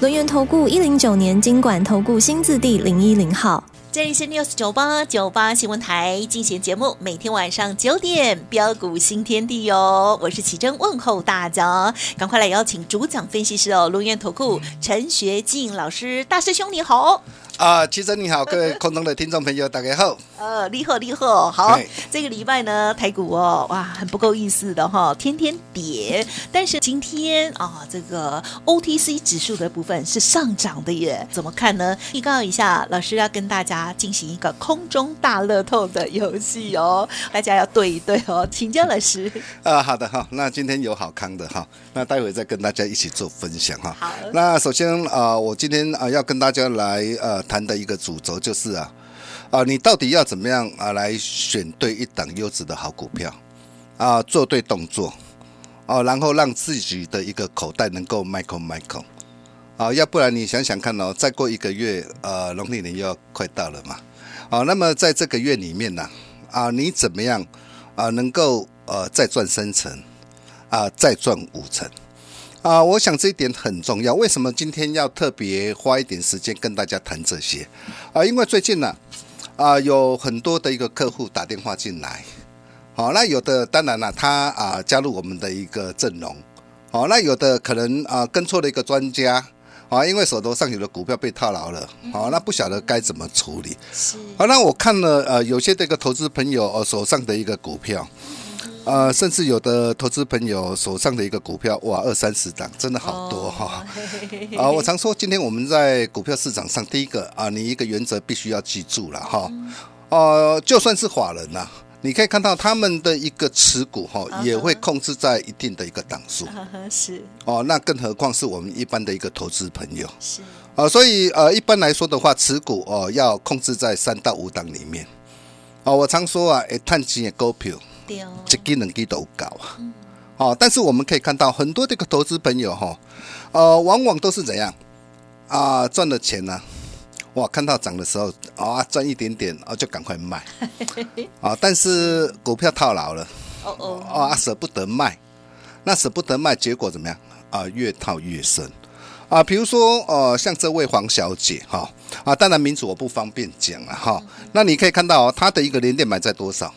轮源投顾一零九年经管投顾新字第零一零号。这里是 News 九八九八新闻台进行节目，每天晚上九点标股新天地哟，我是启真问候大家，赶快来邀请主讲分析师哦，龙源投顾陈学进老师，大师兄你好。啊，其实你好，各位空中的听众朋友，大家好。呃，厉害厉害，好，这个礼拜呢，台股哦，哇，很不够意思的哈，天天跌，但是今天啊，这个 OTC 指数的部分是上涨的耶，怎么看呢？预告一下，老师要跟大家进行一个空中大乐透的游戏哦，大家要对一对哦，请教老师。啊，好的哈，那今天有好康的哈，那待会再跟大家一起做分享哈。好，那首先啊，我今天啊要跟大家来呃。谈的一个主轴就是啊，啊，你到底要怎么样啊来选对一档优质的好股票？啊，做对动作。哦，然后让自己的一个口袋能够 Michael Michael 啊，要不然你想想看哦，再过一个月呃，农历年又要快到了嘛，啊，那么在这个月里面呢啊，你怎么样啊能够呃再赚三成啊，再赚五成？啊，我想这一点很重要。为什么今天要特别花一点时间跟大家谈这些？啊，因为最近呢，啊，有很多的一个客户打电话进来，好，那有的当然了，他啊加入我们的一个阵容，好，那有的可能啊跟错了一个专家，啊，因为手头上有的股票被套牢了，好，那不晓得该怎么处理。是，好，那我看了呃，有些这个投资朋友呃手上的一个股票。呃，甚至有的投资朋友手上的一个股票，哇，二三十张，真的好多哈！啊，我常说，今天我们在股票市场上，第一个啊，你一个原则必须要记住了哈。呃，就算是法人呐，你可以看到他们的一个持股哈，也会控制在一定的一个档数。是。哦，那更何况是我们一般的一个投资朋友。是。啊，所以呃，一般来说的话，持股哦要控制在三到五档里面。哦，我常说啊，诶，探钱也股票。这个能力都高啊，哦，但是我们可以看到很多这个投资朋友哈，呃，往往都是怎样？啊，赚了钱呢，哇，看到涨的时候啊，赚一点点啊，就赶快卖。啊，但是股票套牢了，哦哦，啊，舍不得卖，那舍不得卖，结果怎么样？啊？越套越深。啊，比如说呃，像这位黄小姐哈，啊，当然名字我不方便讲了哈，那你可以看到哦，她的一个连电买在多少？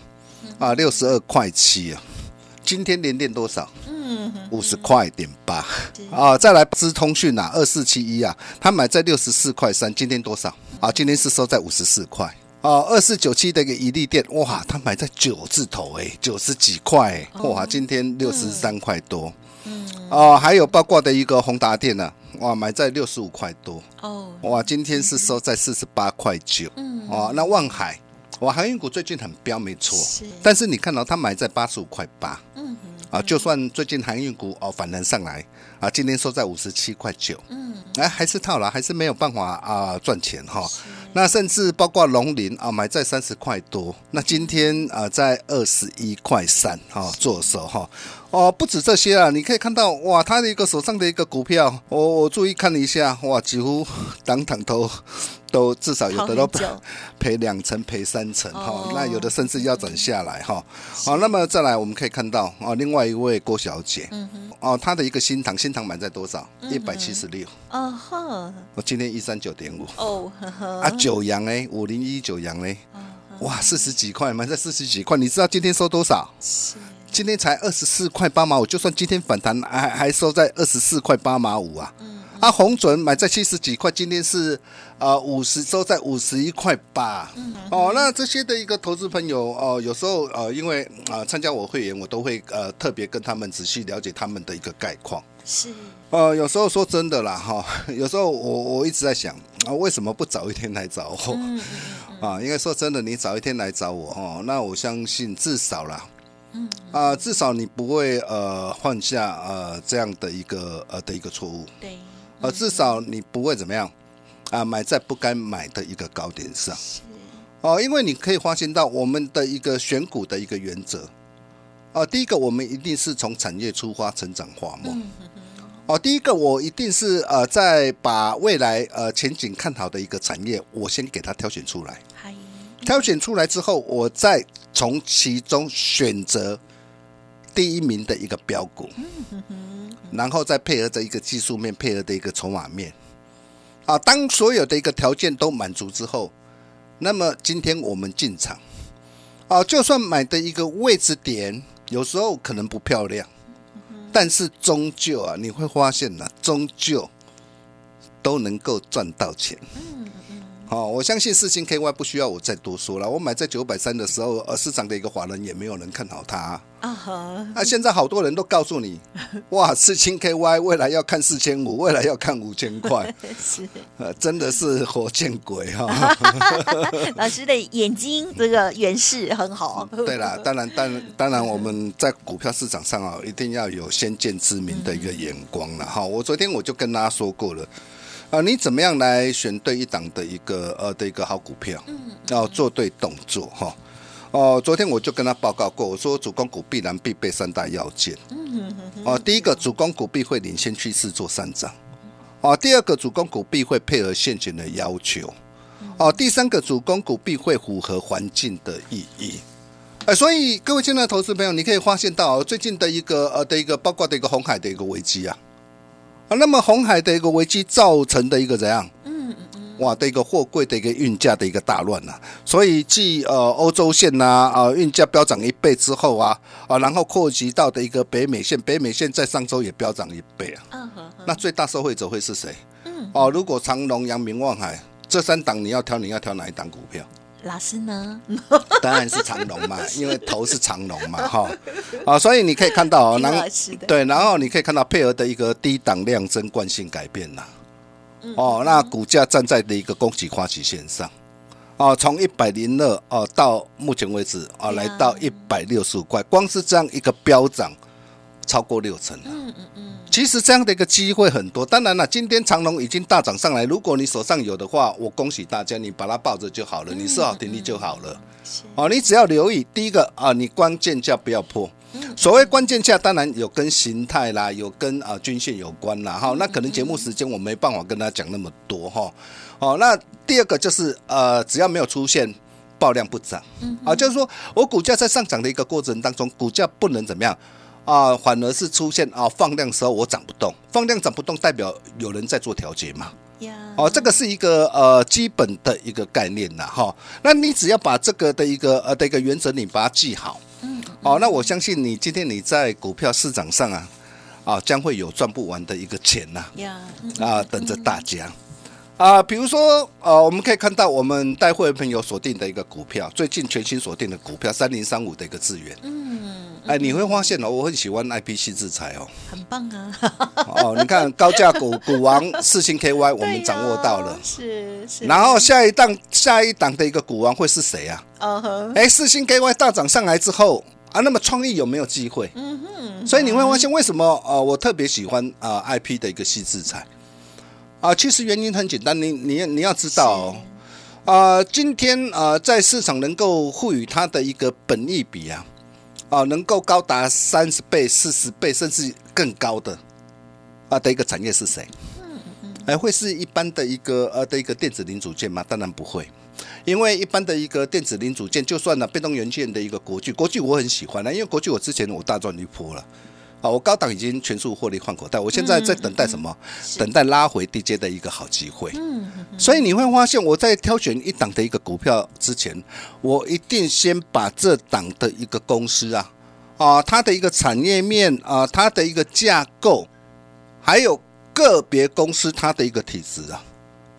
啊，六十二块七啊！今天连电多少？嗯，五十块点八啊！再来资通讯啊，二四七一啊，他买在六十四块三，今天多少？啊，今天是收在五十四块啊！二四九七的一个一利店，哇，他买在九字头哎，九十几块哇！今天六十三块多，嗯啊，还有包括的一个宏达店呢，哇，买在六十五块多哦，哇，今天是收在四十八块九，嗯啊，那望海。我航运股最近很飙，没错，但是你看到它买在八十五块八，嗯，啊，就算最近航运股哦反弹上来，啊，今天收在五十七块九，嗯，哎，还是套牢，还是没有办法啊赚钱哈。那甚至包括龙林啊，买在三十块多，那今天啊在二十一块三哈做手哈。哦，不止这些啊，你可以看到哇，他的一个手上的一个股票，我我注意看了一下，哇，几乎 当堂都都至少有的都 赔两成赔三成哈，那有的甚至要转下来哈。好，那么再来我们可以看到哦，另外一位郭小姐，哦，她的一个新塘新塘买在多少？一百七十六。哦呵，我今天一三九点五。哦呵呵。啊，九阳哎，五零一九阳嘞，哇，四十几块买在四十几块，你知道今天收多少？是。今天才二十四块八毛五，就算今天反弹，还还收在二十四块八毛五啊。啊，红准买在七十几块，今天是呃五十，收在五十一块八。哦，那这些的一个投资朋友哦，有时候呃，因为啊参加我会员，我都会呃特别跟他们仔细了解他们的一个概况。是。呃，有时候说真的啦哈，有时候我我一直在想啊，为什么不早一天来找我？啊，因为说真的，你早一天来找我哦，那我相信至少啦。嗯啊，至少你不会呃犯下呃这样的一个呃的一个错误。对呃，至少你不会怎么样啊，买在不该买的一个高点上。哦，因为你可以发现到我们的一个选股的一个原则。哦，第一个我们一定是从产业出发，成长化梦。哦，第一个我一定是呃，在把未来呃前景看好的一个产业，我先给它挑选出来。挑选出来之后，我再从其中选择第一名的一个标股，然后再配合着一个技术面，配合的一个筹码面。啊，当所有的一个条件都满足之后，那么今天我们进场，啊，就算买的一个位置点，有时候可能不漂亮。但是终究啊，你会发现呢，终究都能够赚到钱。嗯。好，我相信四星 KY 不需要我再多说了。我买在九百三的时候，呃，市场的一个华人也没有人看好它。啊哈。那现在好多人都告诉你，哇，四星 KY 未来要看四千五，未来要看五千块。是。呃，真的是活见鬼哈。老师的眼睛这个远视很好。对啦，当然，当当然，我们在股票市场上啊，一定要有先见之明的一个眼光了哈。我昨天我就跟大家说过了，啊，你怎么样来选对一档的一个呃的一个好股票，嗯要做对动作哈。哦，昨天我就跟他报告过，我说主攻股必然必备三大要件。嗯哦，第一个主攻股必会领先趋势做上涨。哦，第二个主攻股必会配合现行的要求。哦，第三个主攻股必会符合环境的意义。哎，所以各位亲爱的投资朋友，你可以发现到最近的一个呃的一个包括的一个红海的一个危机啊。啊，那么红海的一个危机造成的一个怎样？哇，的一个货柜的一个运价的一个大乱呐，所以继呃欧洲线呐啊运价飙涨一倍之后啊啊，然后扩及到的一个北美线，北美线在上周也飙涨一倍啊。嗯哼。那最大受惠者会是谁？嗯。哦，如果长隆、阳明、望海这三档你要挑，你要挑哪一档股票？老师呢？当然是长龙嘛，因为头是长龙嘛，哈。啊，所以你可以看到，然后对，然后你可以看到配合的一个低档量增惯性改变呐。哦，那股价站在的一个供给花期线上，哦，从一百零二哦到目前为止啊，来到一百六十五块，光是这样一个飙涨超过六成了。嗯嗯嗯，其实这样的一个机会很多。当然了，今天长隆已经大涨上来，如果你手上有的话，我恭喜大家，你把它抱着就好了，你设好停利就好了。哦，你只要留意第一个啊，你关键价不要破。所谓关键价，当然有跟形态啦，有跟啊均线有关啦，哈。那可能节目时间我没办法跟大家讲那么多哈。哦，那第二个就是呃，只要没有出现爆量不涨，啊，就是说我股价在上涨的一个过程当中，股价不能怎么样啊，反而是出现啊放量时候我涨不动，放量涨不动代表有人在做调节嘛。哦，这个是一个呃基本的一个概念呐，哈。那你只要把这个的一个呃的一个原则你把它记好。嗯哦，那我相信你今天你在股票市场上啊，啊将会有赚不完的一个钱呐，啊等着大家啊。比如说呃，我们可以看到我们带会员朋友锁定的一个股票，最近全新锁定的股票三零三五的一个资源。嗯，哎，你会发现哦，我很喜欢 I P C 制裁哦，很棒啊。哦，你看高价股股王四星 K Y 我们掌握到了，是是。然后下一档下一档的一个股王会是谁啊？哦哼，哎，四星 K Y 大涨上来之后。啊，那么创意有没有机会？嗯哼，所以你会发现为什么呃，我特别喜欢啊 IP 的一个细制裁啊，其实原因很简单，你你你要知道啊，今天啊在市场能够赋予它的一个本益比啊啊，能够高达三十倍、四十倍甚至更高的啊的一个产业是谁？嗯嗯，哎，会是一般的一个呃的一个电子零组件吗？当然不会。因为一般的一个电子零组件，就算呢被动元件的一个国巨，国巨我很喜欢呢，因为国巨我之前我大赚一波了，啊，我高档已经全数获利换口袋，我现在在等待什么？等待拉回低阶的一个好机会。嗯，所以你会发现我在挑选一档的一个股票之前，我一定先把这档的一个公司啊，啊，它的一个产业面啊，它的一个架构，还有个别公司它的一个体质啊。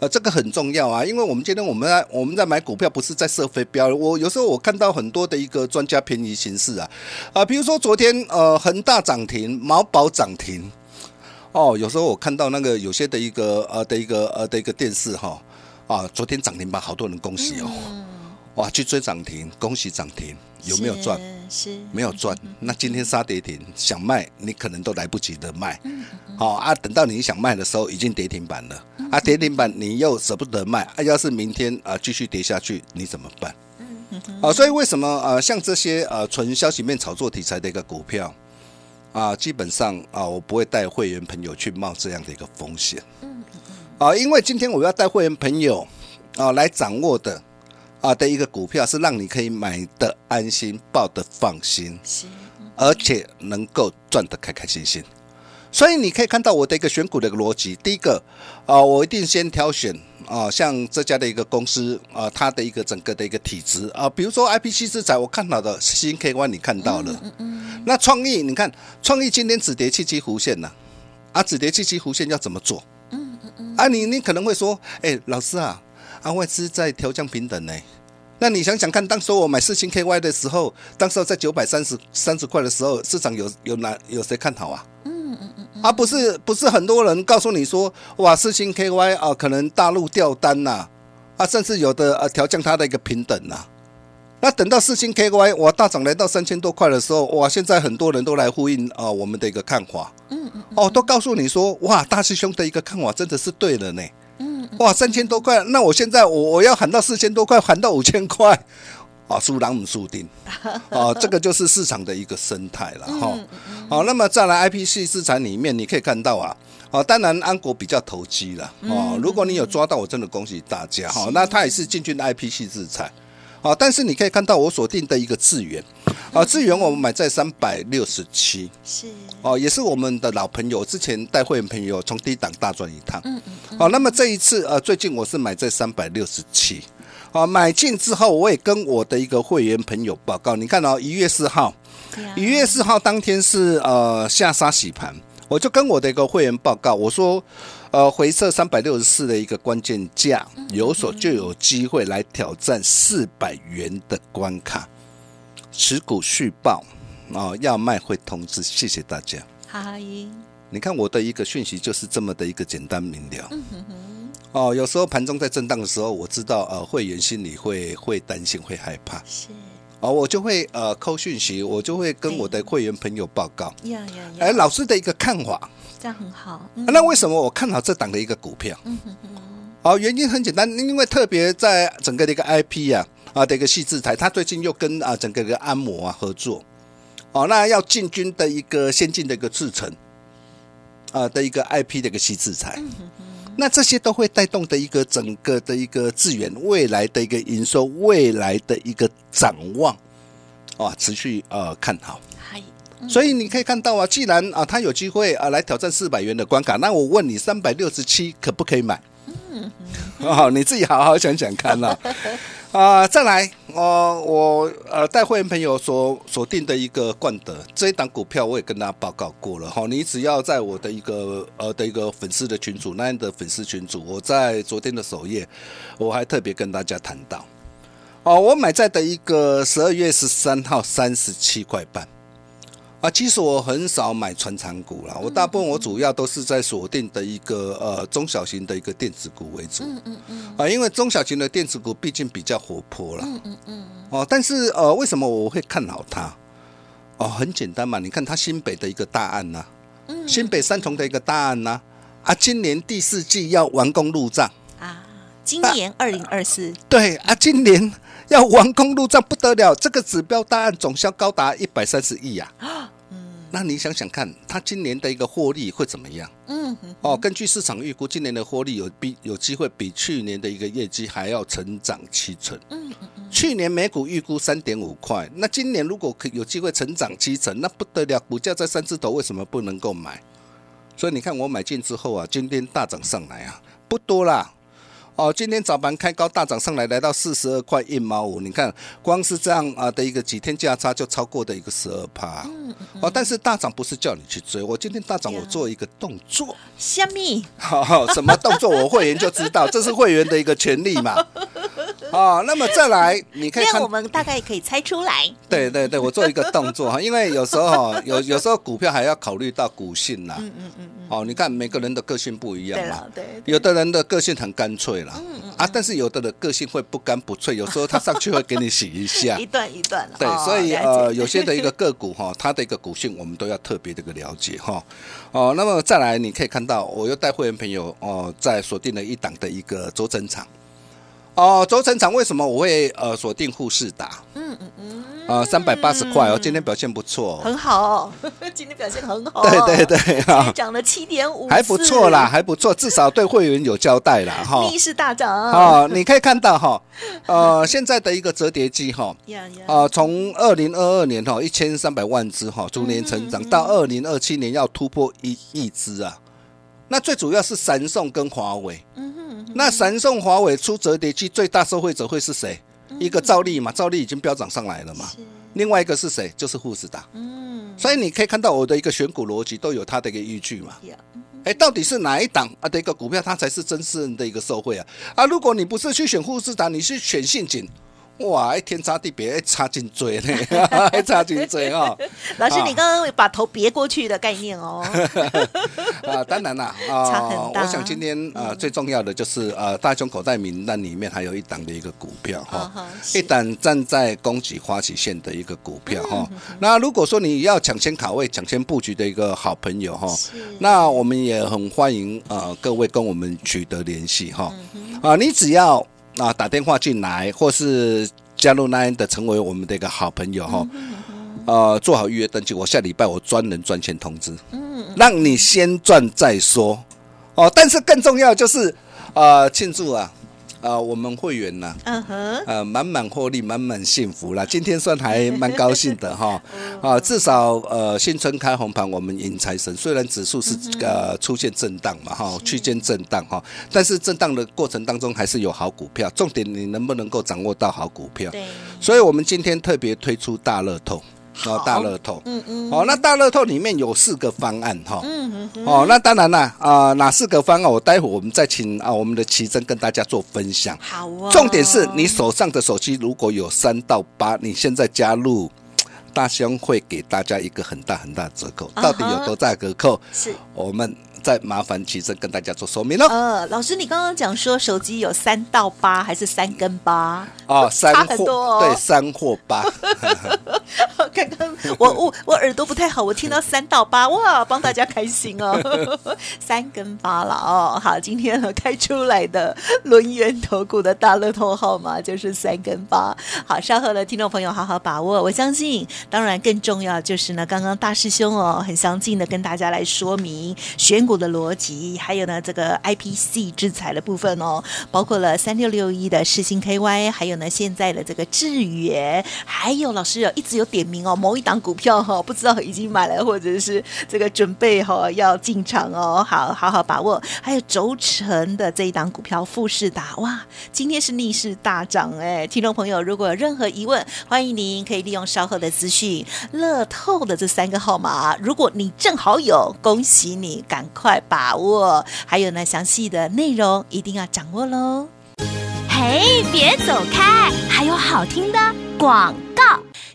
呃这个很重要啊，因为我们今天我们在我们在买股票，不是在设飞镖。我有时候我看到很多的一个专家偏移形式啊，啊，比如说昨天呃恒大涨停，毛宝涨停，哦，有时候我看到那个有些的一个呃的一个呃的一个电视哈，啊，昨天涨停吧，好多人恭喜哦，哇，去追涨停，恭喜涨停，有没有赚？是没有赚。那今天杀跌停，想卖你可能都来不及的卖。好啊，等到你想卖的时候，已经跌停板了。啊，跌停板你又舍不得卖，啊，要是明天啊继续跌下去，你怎么办？啊，所以为什么呃像这些呃纯消息面炒作题材的一个股票啊，基本上啊我不会带会员朋友去冒这样的一个风险。啊，因为今天我要带会员朋友啊来掌握的啊的一个股票是让你可以买的安心，抱的放心，是而且能够赚得开开心心。所以你可以看到我的一个选股的一个逻辑。第一个啊，我一定先挑选啊，像这家的一个公司啊，它的一个整个的一个体质啊，比如说 I P C 制裁，我看到的新 K Y 你看到了，嗯嗯那创意你看创意今天止跌契机弧线呢，啊，止跌契机弧线要怎么做？嗯嗯嗯，啊，你你可能会说，哎，老师啊，啊外资在调降平等呢。那你想想看，当时我买四星 KY 的时候，当时在九百三十三十块的时候，市场有有哪有谁看好啊？嗯嗯嗯，啊不是不是很多人告诉你说，哇四星 KY 啊，可能大陆掉单呐，啊甚至有的呃调降它的一个平等呐。那等到四星 KY 哇大涨来到三千多块的时候，哇现在很多人都来呼应啊我们的一个看法。嗯嗯，哦都告诉你说，哇大师兄的一个看法真的是对了呢。哇，三千多块，那我现在我我要喊到四千多块，喊到五千块，啊，输狼母输丁，啊，这个就是市场的一个生态了哈。好，那么再来 I P C 资产里面，你可以看到啊，啊，当然安国比较投机了哦。如果你有抓到，我真的恭喜大家哈。那他也是进军 I P C 资产，啊，但是你可以看到我锁定的一个资源，啊，资源我们买在三百六十七，是。哦，也是我们的老朋友，之前带会员朋友从低档大赚一趟，嗯嗯。好，那么这一次呃，最近我是买在三百六十七，啊，买进之后我也跟我的一个会员朋友报告，你看哦，一月四号，一月四号当天是呃下杀洗盘，我就跟我的一个会员报告，我说呃回撤三百六十四的一个关键价，有所就有机会来挑战四百元的关卡，持股续报哦，要卖会通知，谢谢大家。嗨。你看我的一个讯息就是这么的一个简单明了。哦，有时候盘中在震荡的时候，我知道呃会员心里会会担心会害怕。是。哦，我就会呃扣讯息，我就会跟我的会员朋友报告。呀呀呀！哎，老师的一个看法。这样很好。那为什么我看好这档的一个股票？嗯哼哼。哦，原因很简单，因为特别在整个的一个 IP 啊啊的一个细制台，它最近又跟啊整个个按摩啊合作。哦，那要进军的一个先进的一个制程。啊的一个 IP 的一个细制裁，那这些都会带动的一个整个的一个资源未来的一个营收，未来的一个展望，啊，持续呃看好。所以你可以看到啊，既然啊他有机会啊来挑战四百元的关卡，那我问你，三百六十七可不可以买？嗯，哦，你自己好好想想看呐。啊，再来，哦，我呃带会员朋友所锁定的一个冠德这一档股票，我也跟大家报告过了哈。你只要在我的一个呃的一个粉丝的群组，那样的粉丝群组，我在昨天的首页，我还特别跟大家谈到，哦，我买在的一个十二月十三号三十七块半。啊，其实我很少买传产股啦，我大部分我主要都是在锁定的一个呃中小型的一个电子股为主。嗯嗯嗯。啊，因为中小型的电子股毕竟比较活泼了。嗯嗯嗯。哦，但是呃，为什么我会看好它？哦，很简单嘛，你看它新北的一个大案呐，新北三重的一个大案呐，啊，今年第四季要完工入账啊，今年二零二四。对啊，今年要完工入账不得了，这个指标大案总销高达一百三十亿呀。那你想想看，它今年的一个获利会怎么样？嗯，哦，根据市场预估，今年的获利有比有机会比去年的一个业绩还要成长七成。嗯嗯嗯。去年每股预估三点五块，那今年如果可有机会成长七成，那不得了，股价在三字头，为什么不能够买？所以你看我买进之后啊，今天大涨上来啊，不多啦。哦，今天早盘开高大涨上来，来到四十二块一毛五。你看，光是这样啊的一个几天价差就超过的一个十二趴。哦，但是大涨不是叫你去追，我今天大涨我做一个动作。虾米？好，什么动作？我会员就知道，这是会员的一个权利嘛。哦，那么再来，你可以看我们大概可以猜出来。对对对，我做一个动作哈，因为有时候 有有时候股票还要考虑到股性啦。嗯嗯嗯嗯。哦，你看每个人的个性不一样嘛。对。有的人的个性很干脆啦。嗯嗯。啊，但是有的人个性会不干不脆，有时候他上去会给你洗一下。一 段一段。对，所以呃，有些的一个个股哈，它的一个股性我们都要特别的一个了解哈。哦，那么再来，你可以看到，我又带会员朋友哦，在锁定了一档的一个周增场。哦，轴承厂为什么我会呃锁定富士达？嗯嗯嗯，啊，三百八十块哦，今天表现不错，很好，今天表现很好，对对对，啊，涨了七点五，还不错啦，还不错，至少对会员有交代啦，哈，逆势大涨。啊，你可以看到哈，呃，现在的一个折叠机哈，啊，从二零二二年哈一千三百万只哈逐年成长，到二零二七年要突破一亿只啊。那最主要是三送跟华为，那三送华为出折叠机最大受惠者会是谁？一个兆利嘛，兆利已经飙涨上来了嘛。另外一个是谁？就是富士达。嗯，所以你可以看到我的一个选股逻辑都有它的一个依据嘛。哎，到底是哪一档啊的一个股票它才是真正的一个受惠啊？啊，如果你不是去选富士达，你是选信锦。哇！一天差地别，差劲嘴呢，差劲嘴哦。老师，你刚刚把头别过去的概念哦。啊，当然啦，啊，我想今天啊，最重要的就是呃，大胸口袋名单里面还有一档的一个股票哈，一档站在供给花旗线的一个股票哈。那如果说你要抢先卡位、抢先布局的一个好朋友哈，那我们也很欢迎呃各位跟我们取得联系哈。啊，你只要。啊，打电话进来，或是加入 Nine 的，成为我们的一个好朋友哈。呃，做好预约登记，我下礼拜我专人赚钱通知，嗯，让你先赚再说。哦，但是更重要就是，呃，庆祝啊。啊，我们会员呢，嗯哼，呃，满满获利，满满幸福啦。今天算还蛮高兴的哈，啊，至少呃，新春开红盘，我们迎财神。虽然指数是呃出现震荡嘛，哈，区间震荡哈，但是震荡的过程当中还是有好股票。重点你能不能够掌握到好股票？对，所以我们今天特别推出大乐透。哦，大乐透，嗯嗯，哦，那大乐透里面有四个方案哈，嗯嗯，哦，那当然啦，啊，哪四个方案？我待会我们再请啊，我们的奇珍跟大家做分享。好哦，重点是你手上的手机如果有三到八，你现在加入大兄会给大家一个很大很大的折扣，到底有多大折扣？是我们。再麻烦奇珍跟大家做说明了。呃，老师，你刚刚讲说手机有三到八还是三跟八？哦，三或对三或八。刚 刚我我我耳朵不太好，我听到三到八，哇，帮大家开心哦。三跟八了哦，好，今天开出来的轮圆头骨的大乐透号码就是三跟八。好，稍后的听众朋友好好把握。我相信，当然更重要就是呢，刚刚大师兄哦很详尽的跟大家来说明选股。的逻辑，还有呢，这个 IPC 制裁的部分哦，包括了三六六一的世星 KY，还有呢，现在的这个智源，还有老师有一直有点名哦，某一档股票哈，不知道已经买了，或者是这个准备哈要进场哦，好好好把握。还有轴承的这一档股票富士达，哇，今天是逆势大涨哎，听众朋友如果有任何疑问，欢迎您可以利用稍后的资讯，乐透的这三个号码，如果你正好有，恭喜你，赶快。快把握，还有呢，详细的内容一定要掌握喽！嘿，别走开，还有好听的广。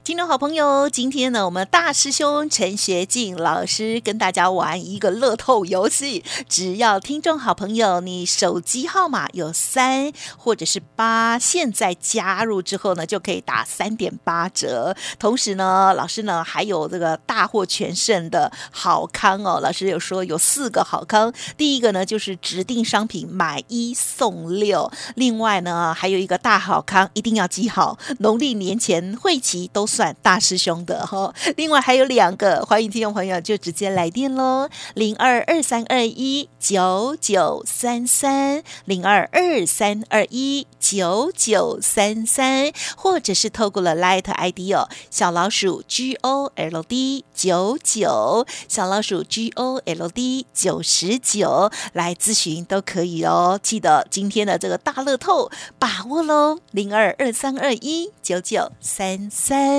听众好朋友，今天呢，我们大师兄陈学进老师跟大家玩一个乐透游戏。只要听众好朋友，你手机号码有三或者是八，现在加入之后呢，就可以打三点八折。同时呢，老师呢还有这个大获全胜的好康哦。老师有说有四个好康，第一个呢就是指定商品买一送六，另外呢还有一个大好康，一定要记好，农历年前会期都。算大师兄的哈，另外还有两个，欢迎听众朋友就直接来电喽，零二二三二一九九三三，零二二三二一九九三三，或者是透过了 Light ID 哦，小老鼠 G O L D 九九，小老鼠 G O L D 九十九来咨询都可以哦，记得今天的这个大乐透把握喽，零二二三二一九九三三。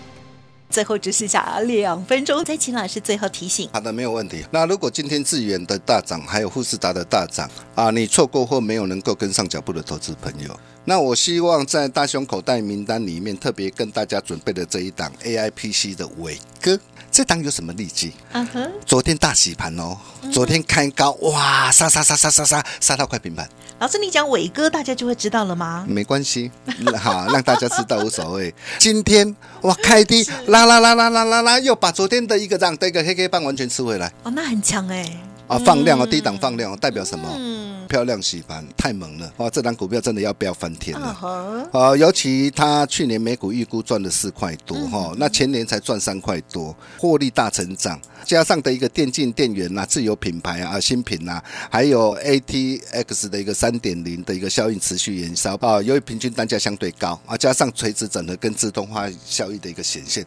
最后只剩下两分钟，再请老师最后提醒。好的，没有问题。那如果今天智远的大涨，还有富士达的大涨啊，你错过或没有能够跟上脚步的投资朋友，那我希望在大胸口袋名单里面特别跟大家准备的这一档 AIPC 的伟哥，这档有什么利基？嗯哼，昨天大洗盘哦，昨天开高，哇，杀杀杀杀杀杀杀到快平盘。老师，你讲伟哥，大家就会知道了吗？没关系，好，让大家知道无所谓。今天哇，开低，啦啦啦啦啦啦啦，又把昨天的一个涨的一个黑黑棒完全吃回来。哦，那很强哎。啊，放量哦，低档放量哦，代表什么？嗯，漂亮洗盘太猛了哇！这张股票真的要不要翻天了？啊，尤其他去年每股预估赚了四块多哈，那前年才赚三块多，获利大成长。加上的一个电竞电源呐，自有品牌啊，新品呐，还有 ATX 的一个三点零的一个效应持续延烧啊，由于平均单价相对高啊，加上垂直整合跟自动化效益的一个显现，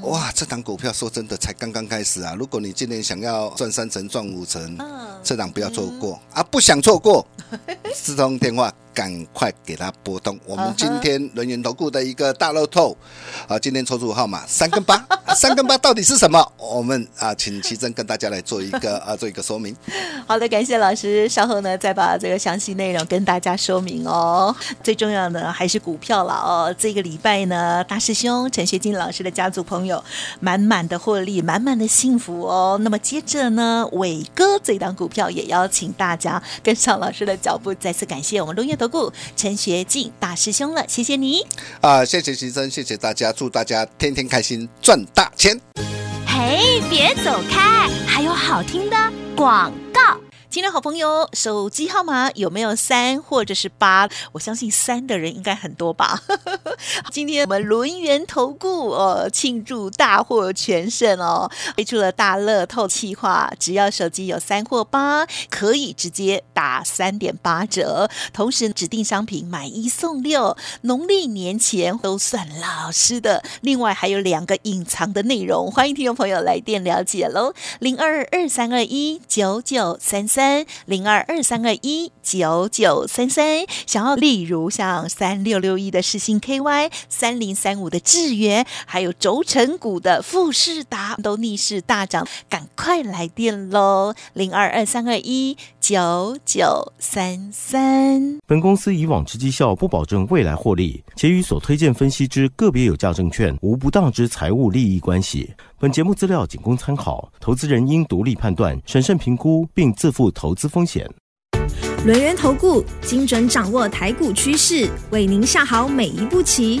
哇，这档股票说真的才刚刚开始啊！如果你今年想要赚三成、赚五成，这档不要错过啊！不想错过，四通电话。赶快给他拨通！我们今天人员投顾的一个大乐透，啊，今天抽出号码三跟八，三跟八到底是什么？我们啊，请奇珍跟大家来做一个啊，做一个说明。好的，感谢老师，稍后呢再把这个详细内容跟大家说明哦。最重要的还是股票了哦。这个礼拜呢，大师兄陈学金老师的家族朋友满满的获利，满满的幸福哦。那么接着呢，伟哥这档股票也邀请大家跟上老师的脚步。再次感谢我们龙业投顾陈学进大师兄了，谢谢你啊！谢谢徐生，谢谢大家，祝大家天天开心，赚大钱！嘿，别走开，还有好听的广告。亲爱好朋友，手机号码有没有三或者是八？我相信三的人应该很多吧。今天我们轮圆投顾哦，庆祝大获全胜哦，推出了大乐透计划，只要手机有三或八，可以直接打三点八折。同时指定商品买一送六，农历年前都算老师的。另外还有两个隐藏的内容，欢迎听众朋友来电了解喽，零二二三二一九九三三三。零二二三二一九九三三，想要例如像三六六一的世星 KY，三零三五的智源，还有轴承股的富士达都逆势大涨，赶快来电喽！零二二三二一九九三三。本公司以往之绩效不保证未来获利，且与所推荐分析之个别有价证券无不当之财务利益关系。本节目资料仅供参考，投资人应独立判断、审慎评估，并自负投资风险。轮源投顾精准掌握台股趋势，为您下好每一步棋。